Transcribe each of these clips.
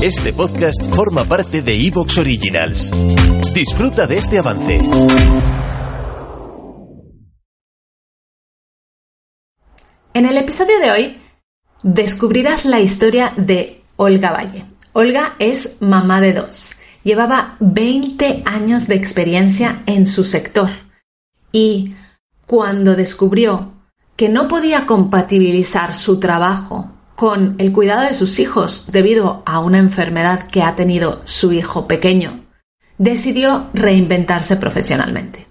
Este podcast forma parte de Evox Originals. Disfruta de este avance. En el episodio de hoy descubrirás la historia de Olga Valle. Olga es mamá de dos. Llevaba 20 años de experiencia en su sector y cuando descubrió que no podía compatibilizar su trabajo con el cuidado de sus hijos debido a una enfermedad que ha tenido su hijo pequeño, decidió reinventarse profesionalmente.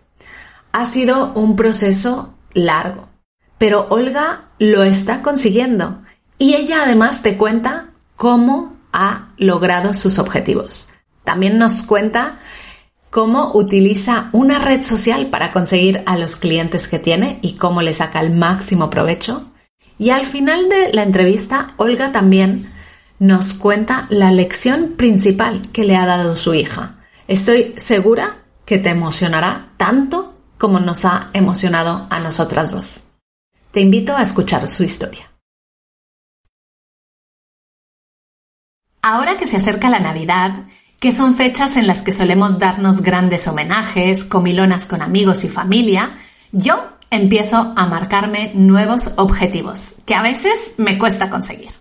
Ha sido un proceso largo, pero Olga lo está consiguiendo y ella además te cuenta cómo ha logrado sus objetivos. También nos cuenta cómo utiliza una red social para conseguir a los clientes que tiene y cómo le saca el máximo provecho y al final de la entrevista, Olga también nos cuenta la lección principal que le ha dado su hija. Estoy segura que te emocionará tanto como nos ha emocionado a nosotras dos. Te invito a escuchar su historia. Ahora que se acerca la Navidad, que son fechas en las que solemos darnos grandes homenajes, comilonas con amigos y familia, yo empiezo a marcarme nuevos objetivos, que a veces me cuesta conseguir.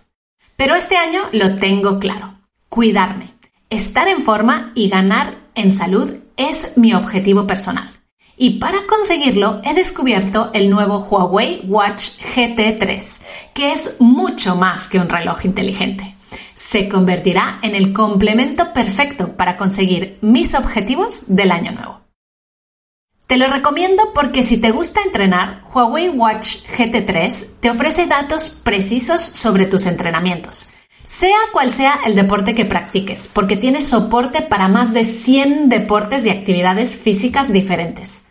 Pero este año lo tengo claro. Cuidarme, estar en forma y ganar en salud es mi objetivo personal. Y para conseguirlo he descubierto el nuevo Huawei Watch GT3, que es mucho más que un reloj inteligente. Se convertirá en el complemento perfecto para conseguir mis objetivos del año nuevo. Te lo recomiendo porque si te gusta entrenar, Huawei Watch GT3 te ofrece datos precisos sobre tus entrenamientos, sea cual sea el deporte que practiques, porque tiene soporte para más de 100 deportes y actividades físicas diferentes.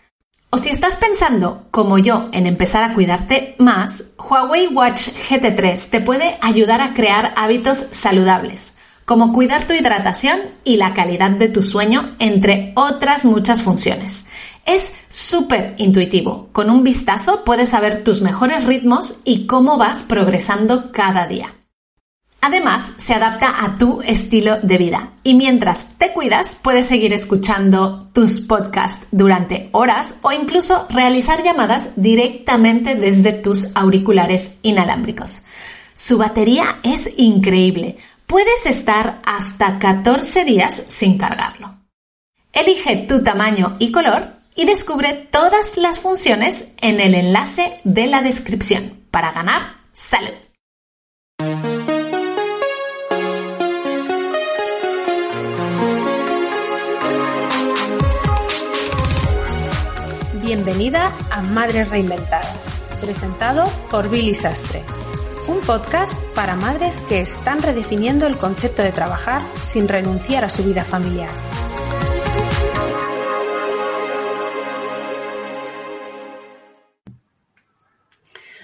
O si estás pensando, como yo, en empezar a cuidarte más, Huawei Watch GT3 te puede ayudar a crear hábitos saludables como cuidar tu hidratación y la calidad de tu sueño, entre otras muchas funciones. Es súper intuitivo. Con un vistazo puedes saber tus mejores ritmos y cómo vas progresando cada día. Además, se adapta a tu estilo de vida y mientras te cuidas puedes seguir escuchando tus podcasts durante horas o incluso realizar llamadas directamente desde tus auriculares inalámbricos. Su batería es increíble puedes estar hasta 14 días sin cargarlo. Elige tu tamaño y color y descubre todas las funciones en el enlace de la descripción para ganar salud. Bienvenida a Madres Reinventadas, presentado por Billy Sastre un podcast para madres que están redefiniendo el concepto de trabajar sin renunciar a su vida familiar.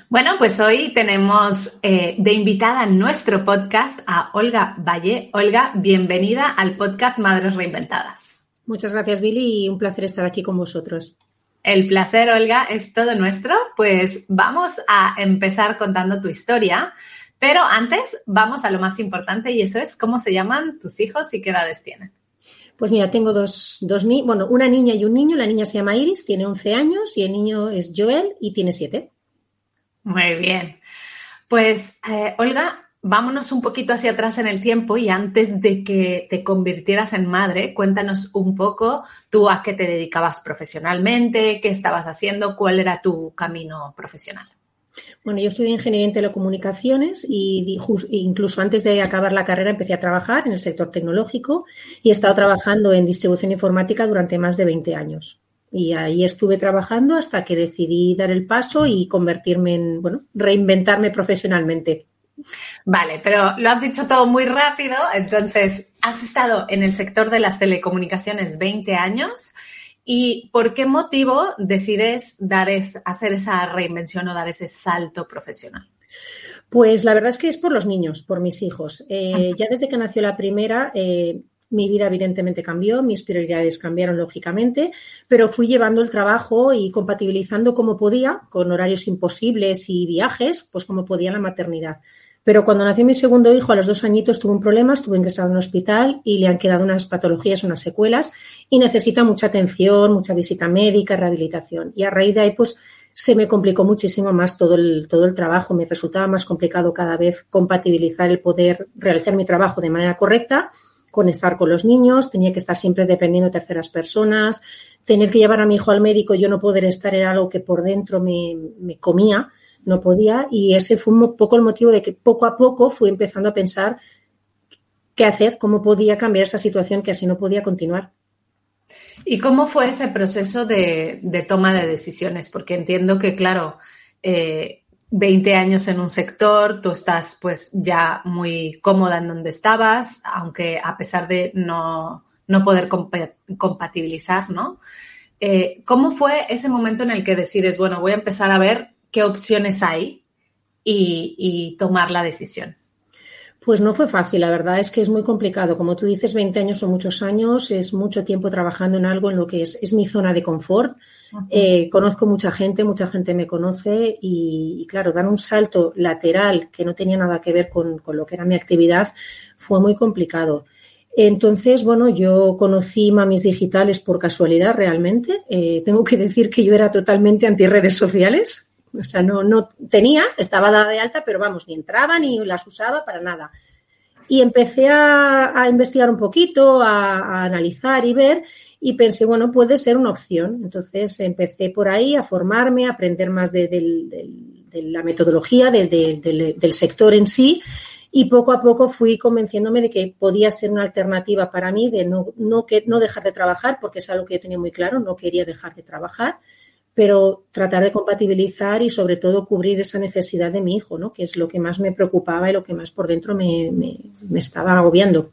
Bueno, pues hoy tenemos eh, de invitada en nuestro podcast a Olga Valle. Olga, bienvenida al podcast Madres Reinventadas. Muchas gracias, Billy, y un placer estar aquí con vosotros. El placer, Olga, es todo nuestro. Pues vamos a empezar contando tu historia, pero antes vamos a lo más importante y eso es cómo se llaman tus hijos y qué edades tienen. Pues mira, tengo dos, dos bueno, una niña y un niño. La niña se llama Iris, tiene 11 años y el niño es Joel y tiene 7. Muy bien. Pues, eh, Olga, vámonos un poquito hacia atrás en el tiempo y antes de que te convirtieras en madre, cuéntanos un poco tú a qué te dedicabas profesionalmente, qué estabas haciendo, cuál era tu camino profesional. Bueno, yo estudié ingeniería en telecomunicaciones y incluso antes de acabar la carrera empecé a trabajar en el sector tecnológico y he estado trabajando en distribución informática durante más de 20 años. Y ahí estuve trabajando hasta que decidí dar el paso y convertirme en, bueno, reinventarme profesionalmente. Vale, pero lo has dicho todo muy rápido, entonces has estado en el sector de las telecomunicaciones 20 años y ¿por qué motivo decides dar hacer esa reinvención o dar ese salto profesional? Pues la verdad es que es por los niños, por mis hijos. Eh, ya desde que nació la primera, eh, mi vida evidentemente cambió, mis prioridades cambiaron lógicamente, pero fui llevando el trabajo y compatibilizando como podía, con horarios imposibles y viajes, pues como podía la maternidad. Pero cuando nació mi segundo hijo, a los dos añitos, tuvo un problema, estuvo ingresado en un hospital y le han quedado unas patologías, unas secuelas y necesita mucha atención, mucha visita médica, rehabilitación. Y a raíz de ahí, pues, se me complicó muchísimo más todo el, todo el trabajo. Me resultaba más complicado cada vez compatibilizar el poder realizar mi trabajo de manera correcta con estar con los niños, tenía que estar siempre dependiendo de terceras personas, tener que llevar a mi hijo al médico y yo no poder estar era algo que por dentro me, me comía, no podía y ese fue un poco el motivo de que poco a poco fui empezando a pensar qué hacer, cómo podía cambiar esa situación que así no podía continuar. ¿Y cómo fue ese proceso de, toma de decisiones? Porque entiendo que, claro, 20 eh, años en un sector, tú estás pues ya muy cómoda en donde estabas, aunque a pesar de no, poder compatibilizar, ¿no? Eh, ¿Cómo fue ese momento en el que decides, bueno, voy a empezar a ver qué opciones hay y tomar la decisión? Pues no fue fácil, la verdad es que es muy complicado. Como tú dices, 20 años son muchos años, es mucho tiempo trabajando en algo en lo que es, es mi zona de confort. Eh, conozco mucha gente, mucha gente me conoce y, claro, dar un salto lateral que no tenía nada que ver con, lo que era mi actividad fue muy complicado. Entonces, bueno, yo conocí Mamis Digitales por casualidad realmente. Eh, tengo que decir que yo era totalmente anti redes sociales. O sea, no, no tenía, estaba dada de alta, pero vamos, ni entraba ni las usaba para nada. Y empecé a, investigar un poquito, a, analizar y ver, y pensé, bueno, puede ser una opción. Entonces empecé por ahí a formarme, a aprender más de, la metodología, del sector en sí, y poco a poco fui convenciéndome de que podía ser una alternativa para mí de no, no, que, no dejar de trabajar, porque es algo que yo tenía muy claro, no quería dejar de trabajar pero tratar de compatibilizar y sobre todo cubrir esa necesidad de mi hijo, ¿no? que es lo que más me preocupaba y lo que más por dentro me, estaba agobiando.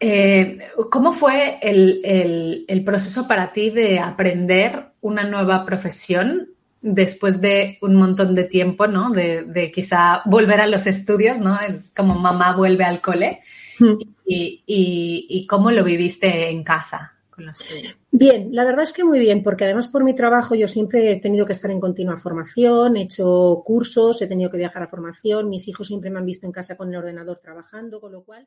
Eh, ¿Cómo fue el, proceso para ti de aprender una nueva profesión después de un montón de tiempo, ¿no? De, quizá volver a los estudios, ¿no? Es como mamá vuelve al cole. Mm. y, y, cómo lo viviste en casa? Bien, la verdad es que muy bien, porque además por mi trabajo yo siempre he tenido que estar en continua formación, he hecho cursos, he tenido que viajar a formación, mis hijos siempre me han visto en casa con el ordenador trabajando, con lo cual.